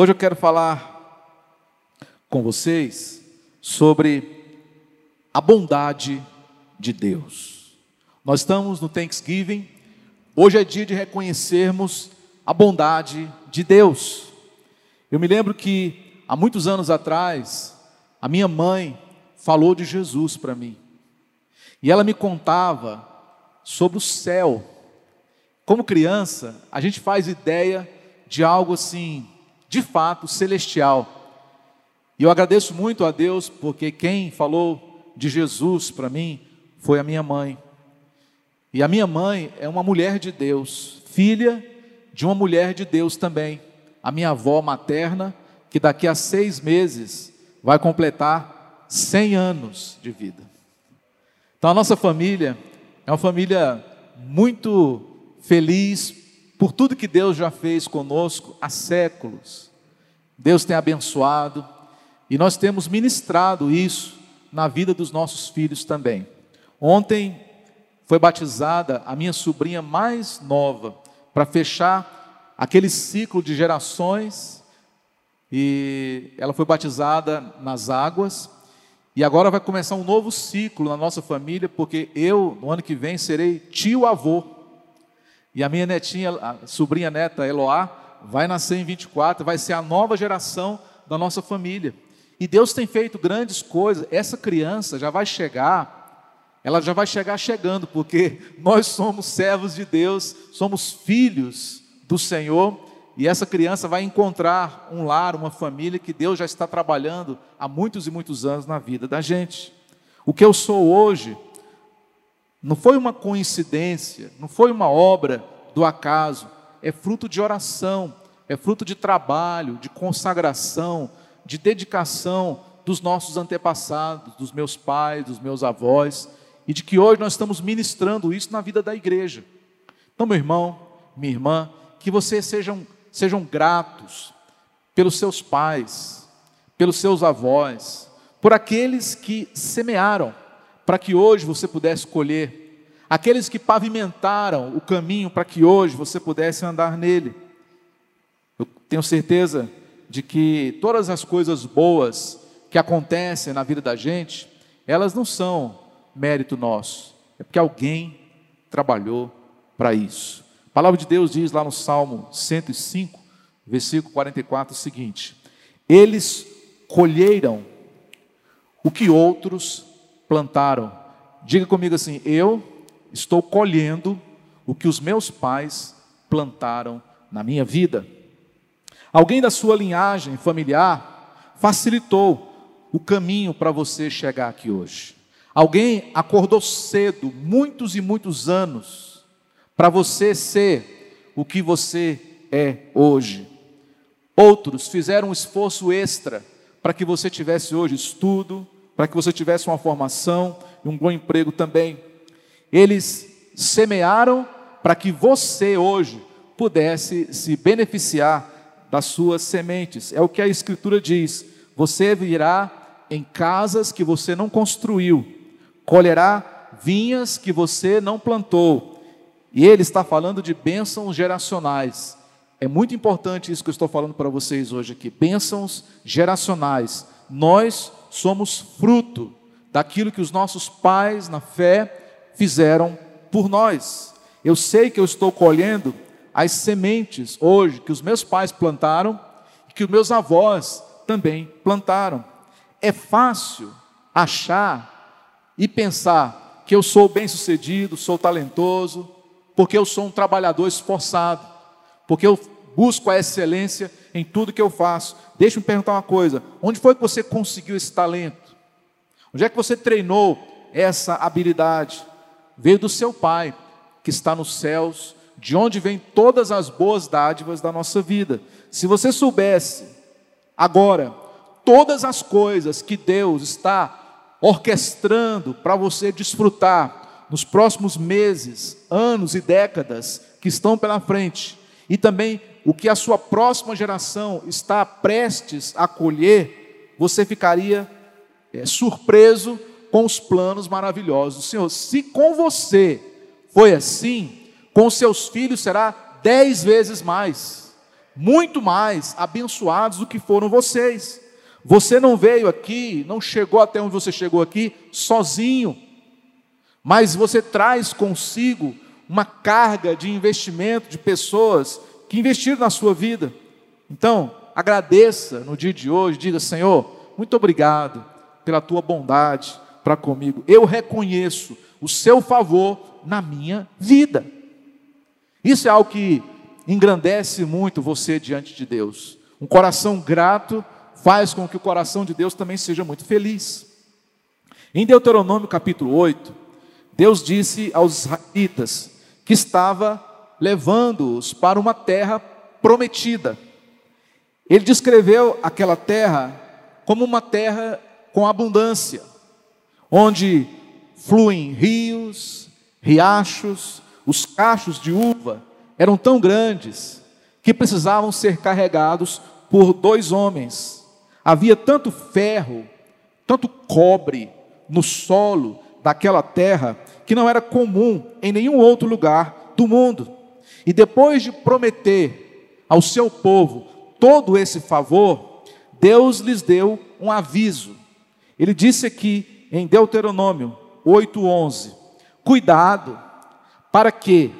Hoje eu quero falar com vocês sobre a bondade de Deus. Nós estamos no Thanksgiving, hoje é dia de reconhecermos a bondade de Deus. Eu me lembro que há muitos anos atrás, a minha mãe falou de Jesus para mim, e ela me contava sobre o céu. Como criança, a gente faz ideia de algo assim de fato celestial. E eu agradeço muito a Deus, porque quem falou de Jesus para mim foi a minha mãe. E a minha mãe é uma mulher de Deus, filha de uma mulher de Deus também. A minha avó materna, que daqui a seis meses vai completar 100 anos de vida. Então a nossa família é uma família muito feliz, por tudo que Deus já fez conosco há séculos. Deus tem abençoado e nós temos ministrado isso na vida dos nossos filhos também. Ontem foi batizada a minha sobrinha mais nova para fechar aquele ciclo de gerações e ela foi batizada nas águas e agora vai começar um novo ciclo na nossa família porque eu no ano que vem serei tio avô e a minha netinha, a sobrinha neta Eloá, vai nascer em 24, vai ser a nova geração da nossa família. E Deus tem feito grandes coisas. Essa criança já vai chegar, ela já vai chegar chegando, porque nós somos servos de Deus, somos filhos do Senhor, e essa criança vai encontrar um lar, uma família que Deus já está trabalhando há muitos e muitos anos na vida da gente. O que eu sou hoje não foi uma coincidência, não foi uma obra do acaso, é fruto de oração, é fruto de trabalho, de consagração, de dedicação dos nossos antepassados, dos meus pais, dos meus avós, e de que hoje nós estamos ministrando isso na vida da igreja. Então, meu irmão, minha irmã, que vocês sejam, sejam gratos pelos seus pais, pelos seus avós, por aqueles que semearam, para que hoje você pudesse colher, aqueles que pavimentaram o caminho para que hoje você pudesse andar nele. Eu tenho certeza de que todas as coisas boas que acontecem na vida da gente, elas não são mérito nosso, é porque alguém trabalhou para isso. A palavra de Deus diz lá no Salmo 105, versículo 44, o seguinte: Eles colheram o que outros plantaram. Diga comigo assim: eu estou colhendo o que os meus pais plantaram na minha vida. Alguém da sua linhagem familiar facilitou o caminho para você chegar aqui hoje. Alguém acordou cedo, muitos e muitos anos, para você ser o que você é hoje. Outros fizeram um esforço extra para que você tivesse hoje estudo, para que você tivesse uma formação e um bom emprego também. Eles semearam para que você hoje pudesse se beneficiar das suas sementes. É o que a Escritura diz: você virá em casas que você não construiu, colherá vinhas que você não plantou. E ele está falando de bênçãos geracionais. É muito importante isso que eu estou falando para vocês hoje aqui. Bênçãos geracionais. Nós somos fruto daquilo que os nossos pais na fé fizeram por nós. Eu sei que eu estou colhendo as sementes hoje que os meus pais plantaram e que os meus avós também plantaram. É fácil achar e pensar que eu sou bem-sucedido, sou talentoso, porque eu sou um trabalhador esforçado, porque eu busco a excelência em tudo que eu faço. Deixa me perguntar uma coisa: onde foi que você conseguiu esse talento? Onde é que você treinou essa habilidade? Veio do seu pai, que está nos céus, de onde vêm todas as boas dádivas da nossa vida. Se você soubesse agora todas as coisas que Deus está orquestrando para você desfrutar nos próximos meses, anos e décadas que estão pela frente, e também o que a sua próxima geração está prestes a colher, você ficaria é, surpreso com os planos maravilhosos do Senhor. Se com você foi assim, com seus filhos será dez vezes mais. muito mais abençoados do que foram vocês. Você não veio aqui, não chegou até onde você chegou aqui sozinho, mas você traz consigo uma carga de investimento de pessoas que investiram na sua vida. Então, agradeça no dia de hoje, diga: Senhor, muito obrigado pela tua bondade para comigo. Eu reconheço o seu favor na minha vida. Isso é algo que engrandece muito você diante de Deus. Um coração grato faz com que o coração de Deus também seja muito feliz. Em Deuteronômio capítulo 8, Deus disse aos israelitas que estava levando-os para uma terra prometida. Ele descreveu aquela terra como uma terra com abundância, onde fluem rios, riachos, os cachos de uva eram tão grandes que precisavam ser carregados por dois homens. Havia tanto ferro, tanto cobre no solo daquela terra que não era comum em nenhum outro lugar do mundo. E depois de prometer ao seu povo todo esse favor, Deus lhes deu um aviso. Ele disse aqui em Deuteronômio 8:11: Cuidado para que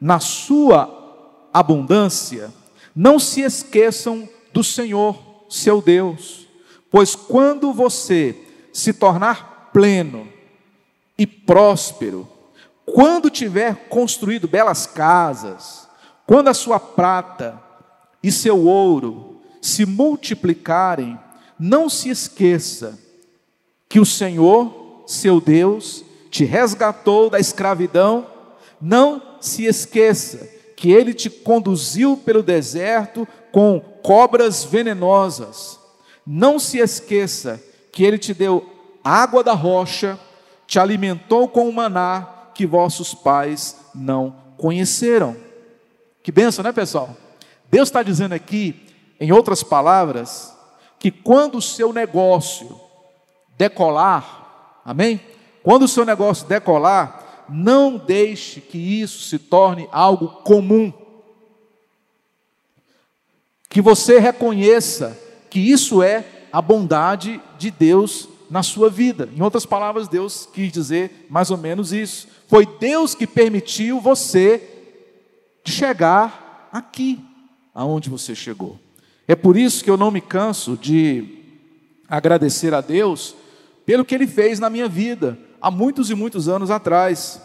na sua abundância não se esqueçam do Senhor, seu Deus, pois quando você se tornar pleno e próspero, quando tiver construído belas casas, quando a sua prata e seu ouro se multiplicarem, não se esqueça que o Senhor, seu Deus, te resgatou da escravidão, não se esqueça que ele te conduziu pelo deserto com cobras venenosas. Não se esqueça que ele te deu água da rocha, te alimentou com o maná que vossos pais não conheceram. Que benção, né, pessoal? Deus está dizendo aqui, em outras palavras, que quando o seu negócio decolar, amém? Quando o seu negócio decolar, não deixe que isso se torne algo comum. Que você reconheça que isso é a bondade de Deus na sua vida. Em outras palavras, Deus quis dizer mais ou menos isso. Foi Deus que permitiu você chegar aqui, aonde você chegou. É por isso que eu não me canso de agradecer a Deus pelo que Ele fez na minha vida, há muitos e muitos anos atrás.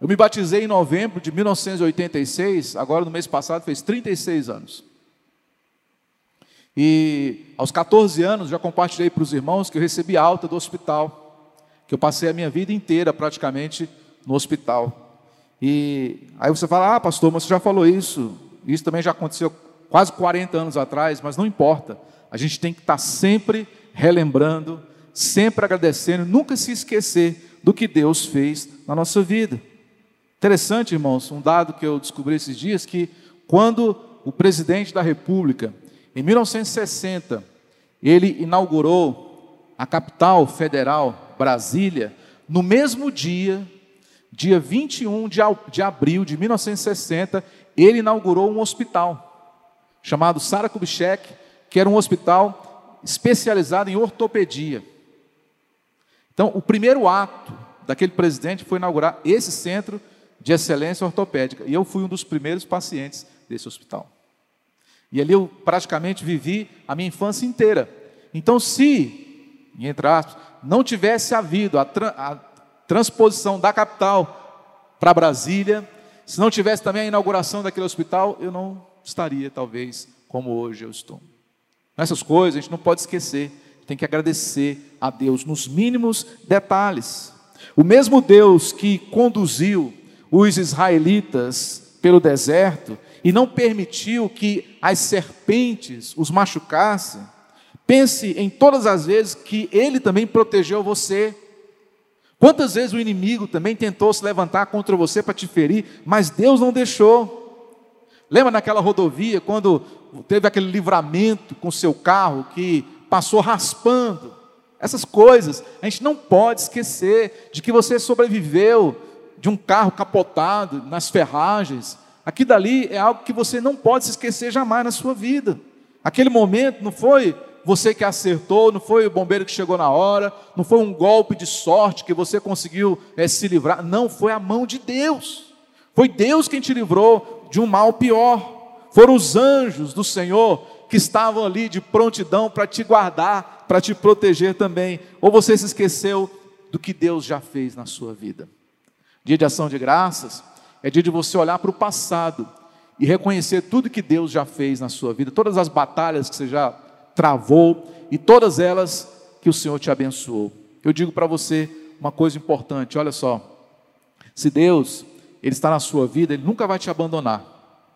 Eu me batizei em novembro de 1986, agora no mês passado fez 36 anos. E aos 14 anos já compartilhei para os irmãos que eu recebi alta do hospital, que eu passei a minha vida inteira praticamente no hospital. E aí você fala: "Ah, pastor, mas você já falou isso. Isso também já aconteceu quase 40 anos atrás", mas não importa. A gente tem que estar sempre relembrando, sempre agradecendo, nunca se esquecer do que Deus fez na nossa vida. Interessante, irmãos, um dado que eu descobri esses dias que quando o presidente da República em 1960, ele inaugurou a capital federal, Brasília, no mesmo dia, dia 21 de abril de 1960, ele inaugurou um hospital chamado Sara Kubitschek, que era um hospital especializado em ortopedia. Então, o primeiro ato daquele presidente foi inaugurar esse centro de excelência ortopédica, e eu fui um dos primeiros pacientes desse hospital. E ali eu praticamente vivi a minha infância inteira. Então, se, entre aspas, não tivesse havido a, tra a transposição da capital para Brasília, se não tivesse também a inauguração daquele hospital, eu não estaria, talvez, como hoje eu estou. Essas coisas a gente não pode esquecer, tem que agradecer a Deus nos mínimos detalhes. O mesmo Deus que conduziu os israelitas pelo deserto, e não permitiu que as serpentes os machucassem, pense em todas as vezes que ele também protegeu você. Quantas vezes o inimigo também tentou se levantar contra você para te ferir, mas Deus não deixou. Lembra naquela rodovia, quando teve aquele livramento com seu carro que passou raspando? Essas coisas, a gente não pode esquecer de que você sobreviveu de um carro capotado nas ferragens, Aquilo dali é algo que você não pode se esquecer jamais na sua vida. Aquele momento não foi você que acertou, não foi o bombeiro que chegou na hora, não foi um golpe de sorte que você conseguiu é, se livrar, não, foi a mão de Deus. Foi Deus quem te livrou de um mal pior. Foram os anjos do Senhor que estavam ali de prontidão para te guardar, para te proteger também. Ou você se esqueceu do que Deus já fez na sua vida. Dia de ação de graças é dia de você olhar para o passado e reconhecer tudo que Deus já fez na sua vida, todas as batalhas que você já travou e todas elas que o Senhor te abençoou. Eu digo para você uma coisa importante, olha só. Se Deus, ele está na sua vida, ele nunca vai te abandonar.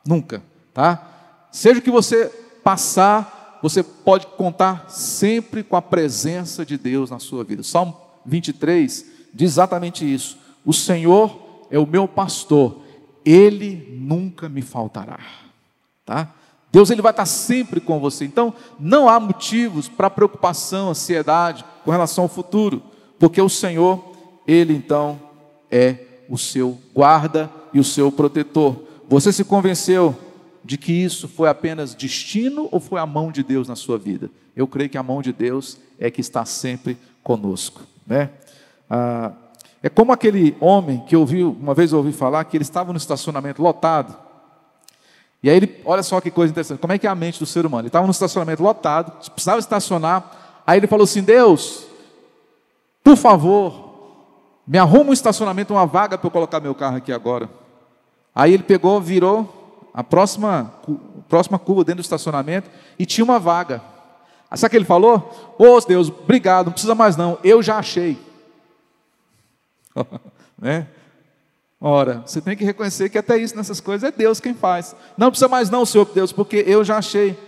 Nunca, tá? Seja o que você passar, você pode contar sempre com a presença de Deus na sua vida. Salmo 23 diz exatamente isso. O Senhor é o meu pastor, ele nunca me faltará. Tá? Deus ele vai estar sempre com você. Então, não há motivos para preocupação, ansiedade com relação ao futuro, porque o Senhor, ele então é o seu guarda e o seu protetor. Você se convenceu de que isso foi apenas destino ou foi a mão de Deus na sua vida? Eu creio que a mão de Deus é que está sempre conosco, né? Ah, é como aquele homem que eu ouvi, uma vez eu ouvi falar que ele estava no estacionamento lotado e aí ele, olha só que coisa interessante, como é que é a mente do ser humano? Ele estava no estacionamento lotado, precisava estacionar, aí ele falou assim: Deus, por favor, me arruma um estacionamento, uma vaga para eu colocar meu carro aqui agora. Aí ele pegou, virou a próxima, a próxima curva dentro do estacionamento e tinha uma vaga. Sabe o que ele falou? Ô oh, Deus, obrigado, não precisa mais não, eu já achei. né? Ora, você tem que reconhecer que até isso nessas coisas é Deus quem faz. Não precisa mais não, Senhor Deus, porque eu já achei.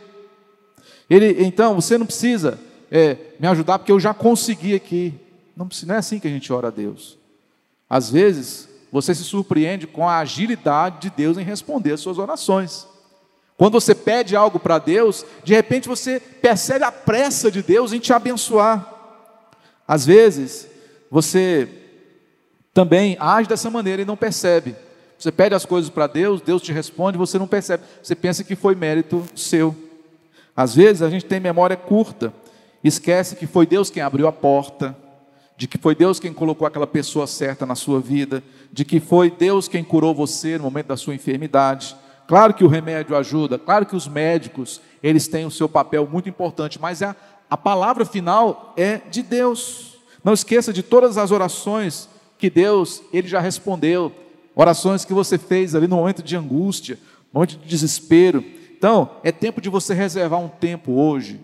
Ele, então, você não precisa é, me ajudar porque eu já consegui aqui. Não, não é assim que a gente ora a Deus. Às vezes, você se surpreende com a agilidade de Deus em responder as suas orações. Quando você pede algo para Deus, de repente você percebe a pressa de Deus em te abençoar. Às vezes, você também age dessa maneira e não percebe. Você pede as coisas para Deus, Deus te responde, você não percebe. Você pensa que foi mérito seu. Às vezes a gente tem memória curta, esquece que foi Deus quem abriu a porta, de que foi Deus quem colocou aquela pessoa certa na sua vida, de que foi Deus quem curou você no momento da sua enfermidade. Claro que o remédio ajuda, claro que os médicos, eles têm o seu papel muito importante, mas a, a palavra final é de Deus. Não esqueça de todas as orações que Deus, Ele já respondeu. Orações que você fez ali no momento de angústia, no momento de desespero. Então, é tempo de você reservar um tempo hoje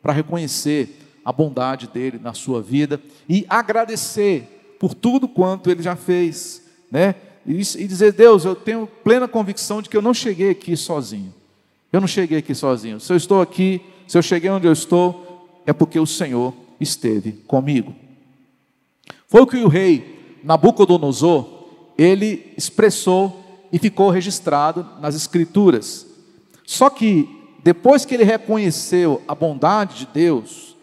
para reconhecer a bondade dele na sua vida e agradecer por tudo quanto ele já fez, né? E, e dizer, Deus, eu tenho plena convicção de que eu não cheguei aqui sozinho. Eu não cheguei aqui sozinho. Se eu estou aqui, se eu cheguei onde eu estou, é porque o Senhor esteve comigo. Foi o que o rei Nabucodonosor, ele expressou e ficou registrado nas escrituras. Só que depois que ele reconheceu a bondade de Deus,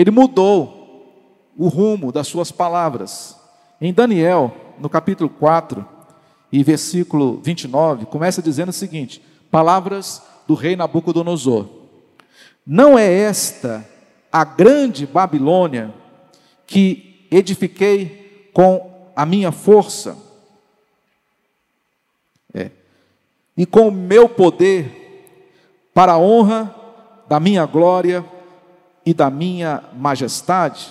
ele mudou o rumo das suas palavras. Em Daniel, no capítulo 4 e versículo 29, começa dizendo o seguinte: Palavras do rei Nabucodonosor. Não é esta a grande Babilônia que edifiquei com a minha força, é, e com o meu poder, para a honra da minha glória e da minha majestade.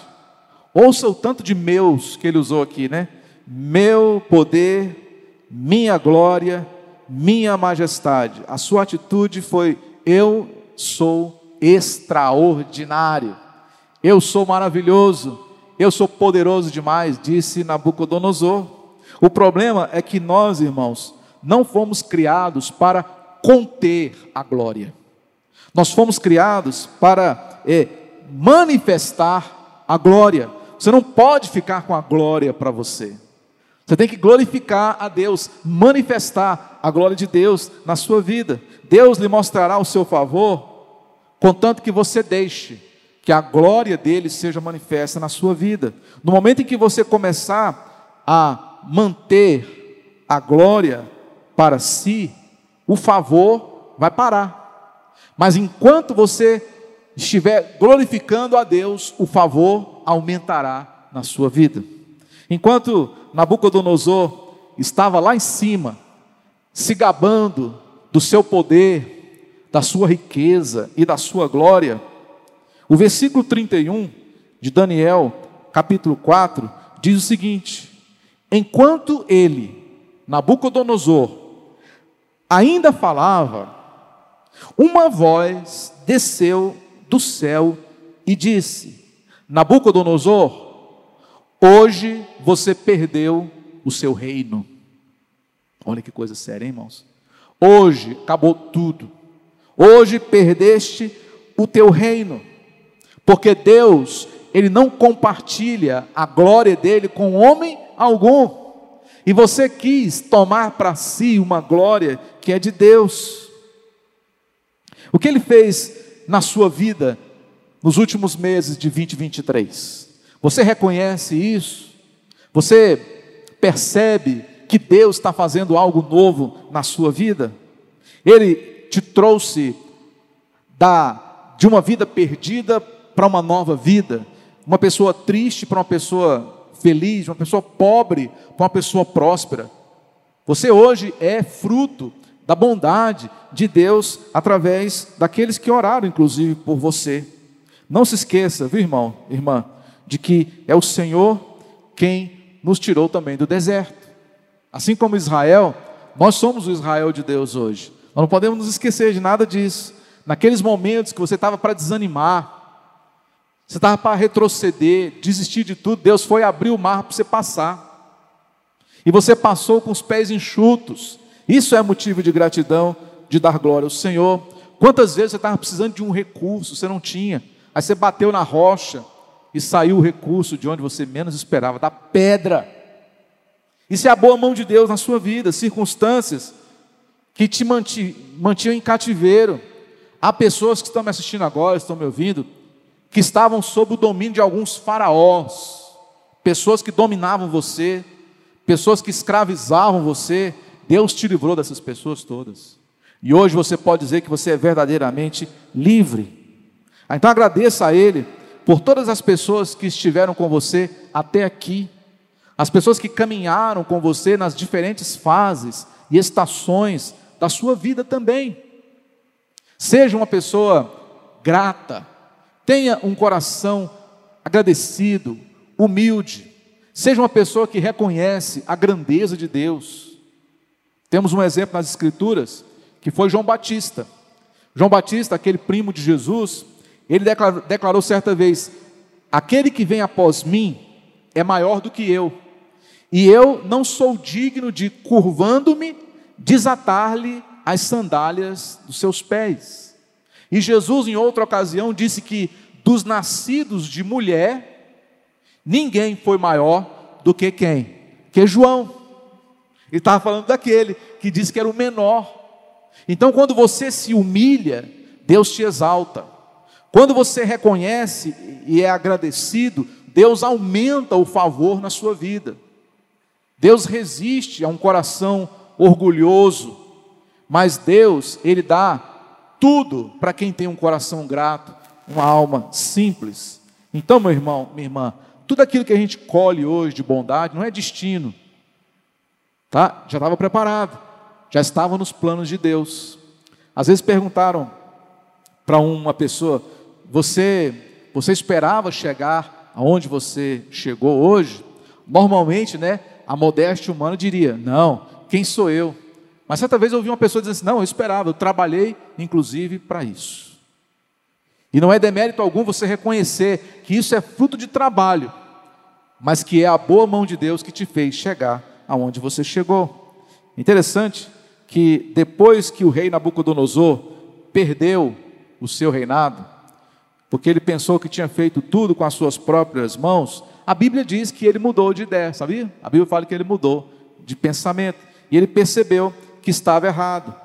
Ouça o tanto de meus que ele usou aqui, né? Meu poder, minha glória, minha majestade. A sua atitude foi: eu sou extraordinário, eu sou maravilhoso, eu sou poderoso demais, disse Nabucodonosor. O problema é que nós, irmãos, não fomos criados para conter a glória. Nós fomos criados para é, manifestar a glória. Você não pode ficar com a glória para você. Você tem que glorificar a Deus, manifestar a glória de Deus na sua vida. Deus lhe mostrará o seu favor, contanto que você deixe que a glória dele seja manifesta na sua vida. No momento em que você começar a manter a glória para si, o favor vai parar. Mas enquanto você estiver glorificando a Deus, o favor aumentará na sua vida. Enquanto Nabucodonosor estava lá em cima, se gabando do seu poder, da sua riqueza e da sua glória, o versículo 31 de Daniel, capítulo 4, diz o seguinte: Enquanto ele, Nabucodonosor, ainda falava, uma voz desceu do céu e disse: Nabucodonosor, hoje você perdeu o seu reino. Olha que coisa séria, hein, irmãos? Hoje acabou tudo. Hoje perdeste o teu reino. Porque Deus, ele não compartilha a glória dele com homem algum. E você quis tomar para si uma glória que é de Deus. O que ele fez na sua vida nos últimos meses de 2023? Você reconhece isso? Você percebe que Deus está fazendo algo novo na sua vida? Ele te trouxe da, de uma vida perdida para uma nova vida, uma pessoa triste para uma pessoa feliz, uma pessoa pobre para uma pessoa próspera. Você hoje é fruto da bondade de Deus através daqueles que oraram, inclusive, por você. Não se esqueça, viu, irmão, irmã, de que é o Senhor quem nos tirou também do deserto. Assim como Israel, nós somos o Israel de Deus hoje. Nós não podemos nos esquecer de nada disso. Naqueles momentos que você estava para desanimar, você estava para retroceder, desistir de tudo. Deus foi abrir o mar para você passar. E você passou com os pés enxutos. Isso é motivo de gratidão, de dar glória ao Senhor. Quantas vezes você estava precisando de um recurso, você não tinha. Aí você bateu na rocha e saiu o recurso de onde você menos esperava, da pedra. Isso é a boa mão de Deus na sua vida, circunstâncias que te mantinham em cativeiro. Há pessoas que estão me assistindo agora, estão me ouvindo, que estavam sob o domínio de alguns faraós, pessoas que dominavam você, pessoas que escravizavam você. Deus te livrou dessas pessoas todas. E hoje você pode dizer que você é verdadeiramente livre. Ah, então agradeça a Ele por todas as pessoas que estiveram com você até aqui, as pessoas que caminharam com você nas diferentes fases e estações da sua vida também. Seja uma pessoa grata, Tenha um coração agradecido, humilde. Seja uma pessoa que reconhece a grandeza de Deus. Temos um exemplo nas Escrituras, que foi João Batista. João Batista, aquele primo de Jesus, ele declarou, declarou certa vez: Aquele que vem após mim é maior do que eu, e eu não sou digno de, curvando-me, desatar-lhe as sandálias dos seus pés. E Jesus, em outra ocasião, disse que dos nascidos de mulher, ninguém foi maior do que quem? Que João. Ele estava falando daquele que disse que era o menor. Então, quando você se humilha, Deus te exalta. Quando você reconhece e é agradecido, Deus aumenta o favor na sua vida. Deus resiste a um coração orgulhoso, mas Deus, Ele dá tudo para quem tem um coração grato, uma alma simples. Então, meu irmão, minha irmã, tudo aquilo que a gente colhe hoje de bondade não é destino, tá? Já estava preparado, já estava nos planos de Deus. Às vezes perguntaram para uma pessoa: você, você esperava chegar aonde você chegou hoje? Normalmente, né? A modéstia humana diria: não, quem sou eu? Mas certa vez eu ouvi uma pessoa dizendo assim: não, eu esperava, eu trabalhei inclusive para isso. E não é demérito algum você reconhecer que isso é fruto de trabalho, mas que é a boa mão de Deus que te fez chegar aonde você chegou. Interessante que depois que o rei Nabucodonosor perdeu o seu reinado, porque ele pensou que tinha feito tudo com as suas próprias mãos, a Bíblia diz que ele mudou de ideia, sabia? A Bíblia fala que ele mudou de pensamento. E ele percebeu que estava errado,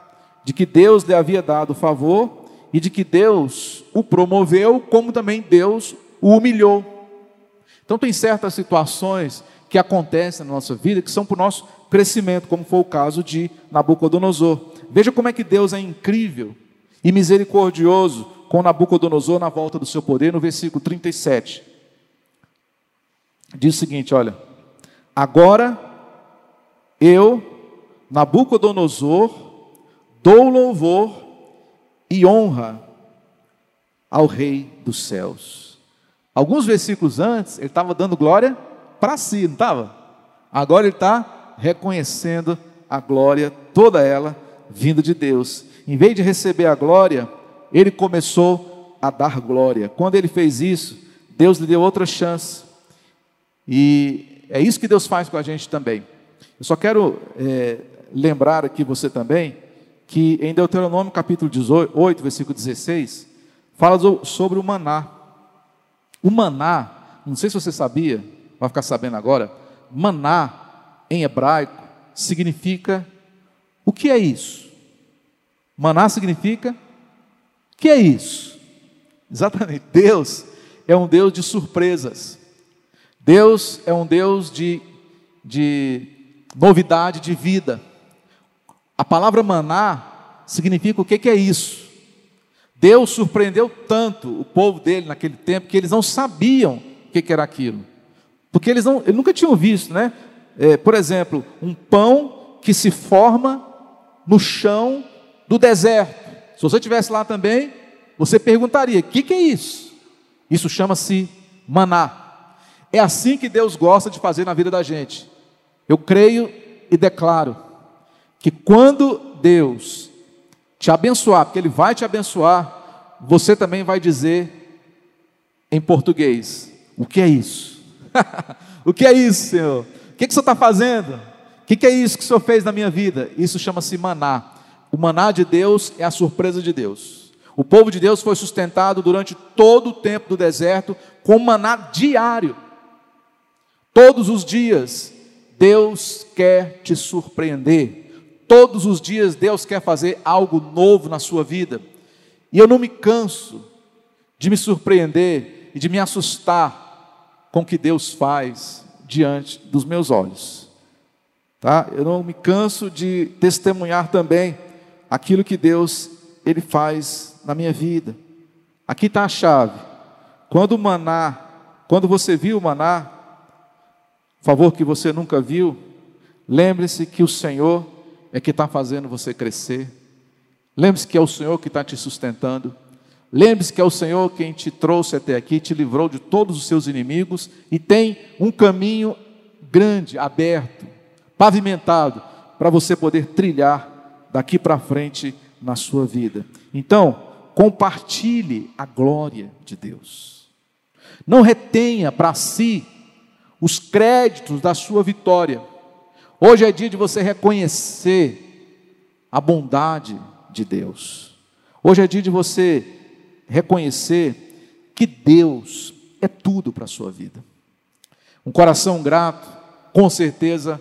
de que Deus lhe havia dado favor e de que Deus o promoveu, como também Deus o humilhou. Então, tem certas situações que acontecem na nossa vida que são para o nosso crescimento, como foi o caso de Nabucodonosor. Veja como é que Deus é incrível e misericordioso com Nabucodonosor na volta do seu poder, no versículo 37. Diz o seguinte: olha, agora eu, Nabucodonosor, dou louvor e honra ao Rei dos céus. Alguns versículos antes, ele estava dando glória para si, não estava? Agora ele está reconhecendo a glória, toda ela, vinda de Deus. Em vez de receber a glória, ele começou a dar glória. Quando ele fez isso, Deus lhe deu outra chance. E é isso que Deus faz com a gente também. Eu só quero é, lembrar aqui você também que em Deuteronômio capítulo 18, versículo 16, fala sobre o maná. O maná, não sei se você sabia, vai ficar sabendo agora, maná em hebraico significa o que é isso? Maná significa o que é isso? Exatamente, Deus é um Deus de surpresas. Deus é um Deus de, de novidade de vida. A palavra maná significa o que, é isso? Deus surpreendeu tanto o povo dele naquele tempo que eles não sabiam o que era aquilo. Porque eles, não, eles nunca tinham visto, né? É, por exemplo, um pão que se forma no chão do deserto. Se você estivesse lá também, você perguntaria: o que, que é isso? Isso chama-se maná. É assim que Deus gosta de fazer na vida da gente. Eu creio e declaro que quando Deus te abençoar, porque Ele vai te abençoar, você também vai dizer em português: o que é isso? o que é isso, Senhor? O que, que o Senhor está fazendo? O que, que é isso que o Senhor fez na minha vida? Isso chama-se maná. O maná de Deus é a surpresa de Deus. O povo de Deus foi sustentado durante todo o tempo do deserto com maná diário. Todos os dias, Deus quer te surpreender. Todos os dias, Deus quer fazer algo novo na sua vida. E eu não me canso de me surpreender e de me assustar com que Deus faz diante dos meus olhos. Tá? Eu não me canso de testemunhar também aquilo que Deus ele faz na minha vida. Aqui está a chave. Quando o maná, quando você viu o maná, favor que você nunca viu, lembre-se que o Senhor é que está fazendo você crescer. Lembre-se que é o Senhor que está te sustentando. Lembre-se que é o Senhor quem te trouxe até aqui, te livrou de todos os seus inimigos e tem um caminho grande, aberto, pavimentado, para você poder trilhar daqui para frente na sua vida. Então, compartilhe a glória de Deus. Não retenha para si os créditos da sua vitória. Hoje é dia de você reconhecer a bondade de Deus. Hoje é dia de você reconhecer que Deus é tudo para a sua vida. Um coração grato, com certeza,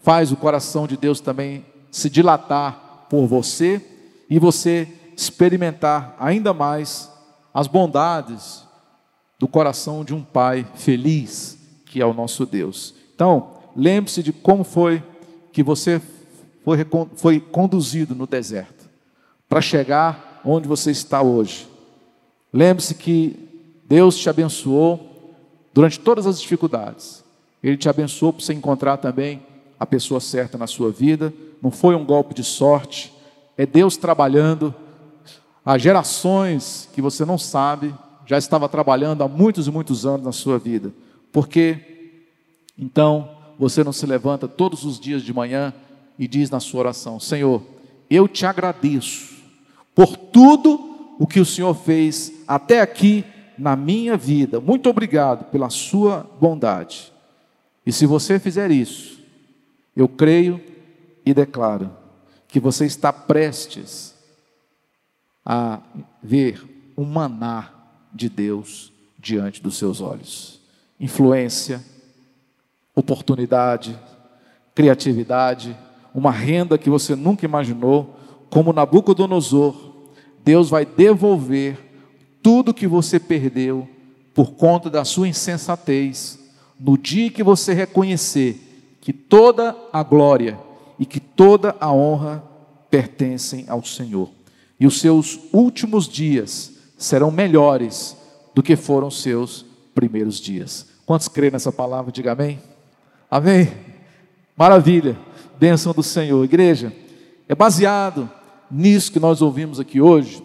faz o coração de Deus também se dilatar por você e você experimentar ainda mais as bondades do coração de um pai feliz que é o nosso Deus. Então, lembre-se de como foi que você foi, foi conduzido no deserto para chegar onde você está hoje. Lembre-se que Deus te abençoou durante todas as dificuldades. Ele te abençoou para você encontrar também a pessoa certa na sua vida. Não foi um golpe de sorte, é Deus trabalhando. Há gerações que você não sabe, já estava trabalhando há muitos e muitos anos na sua vida. Porque então você não se levanta todos os dias de manhã e diz na sua oração: Senhor, eu te agradeço por tudo o que o Senhor fez até aqui na minha vida. Muito obrigado pela sua bondade. E se você fizer isso, eu creio e declaro que você está prestes a ver um maná de Deus diante dos seus olhos influência, oportunidade, criatividade, uma renda que você nunca imaginou, como Nabucodonosor, Deus vai devolver tudo que você perdeu por conta da sua insensatez, no dia que você reconhecer que toda a glória e que toda a honra pertencem ao Senhor. E os seus últimos dias serão melhores do que foram os seus primeiros dias. Quantos creem nessa palavra? Diga amém. Amém. Maravilha. Bênção do Senhor. Igreja, é baseado nisso que nós ouvimos aqui hoje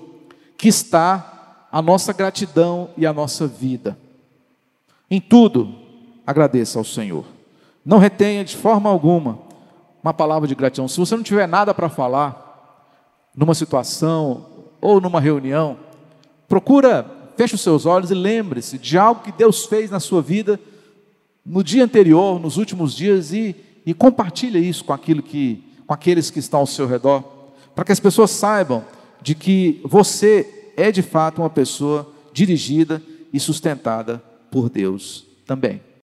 que está a nossa gratidão e a nossa vida. Em tudo, agradeça ao Senhor. Não retenha de forma alguma uma palavra de gratidão. Se você não tiver nada para falar, numa situação ou numa reunião, procura, feche os seus olhos e lembre-se de algo que Deus fez na sua vida no dia anterior, nos últimos dias, e, e compartilhe isso com, aquilo que, com aqueles que estão ao seu redor, para que as pessoas saibam de que você é de fato uma pessoa dirigida e sustentada por Deus também.